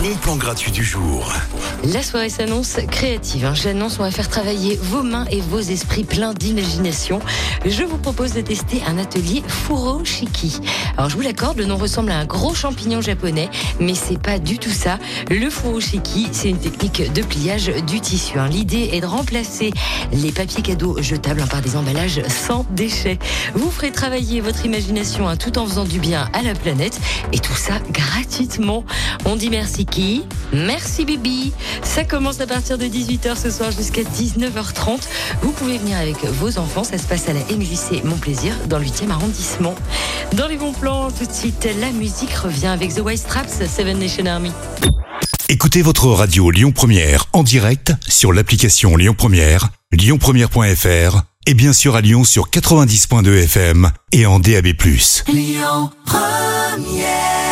bon plan gratuit du jour. La soirée s'annonce créative. hein. J'annonce, on va faire travailler vos mains et vos esprits pleins d'imagination. Je vous propose de tester un atelier Furo Shiki. Alors, je vous l'accorde, le nom ressemble à un gros champignon japonais, mais c'est pas du tout ça. Le Furo Shiki, c'est une technique de pliage du tissu. hein. L'idée est de remplacer les papiers cadeaux jetables hein, par des emballages sans déchets. Vous ferez travailler votre imagination hein, tout en faisant du bien à la planète et tout ça gratuitement. On dit merci Merci Bibi. Ça commence à partir de 18h ce soir jusqu'à 19h30. Vous pouvez venir avec vos enfants. Ça se passe à la MJC Mon Plaisir dans le 8e arrondissement. Dans les bons plans, tout de suite, la musique revient avec The White Straps, Seven Nation Army. Écoutez votre radio Lyon Première en direct sur l'application Lyon Première, lyonpremière.fr et bien sûr à Lyon sur 90.2 FM et en DAB+. Lyon Première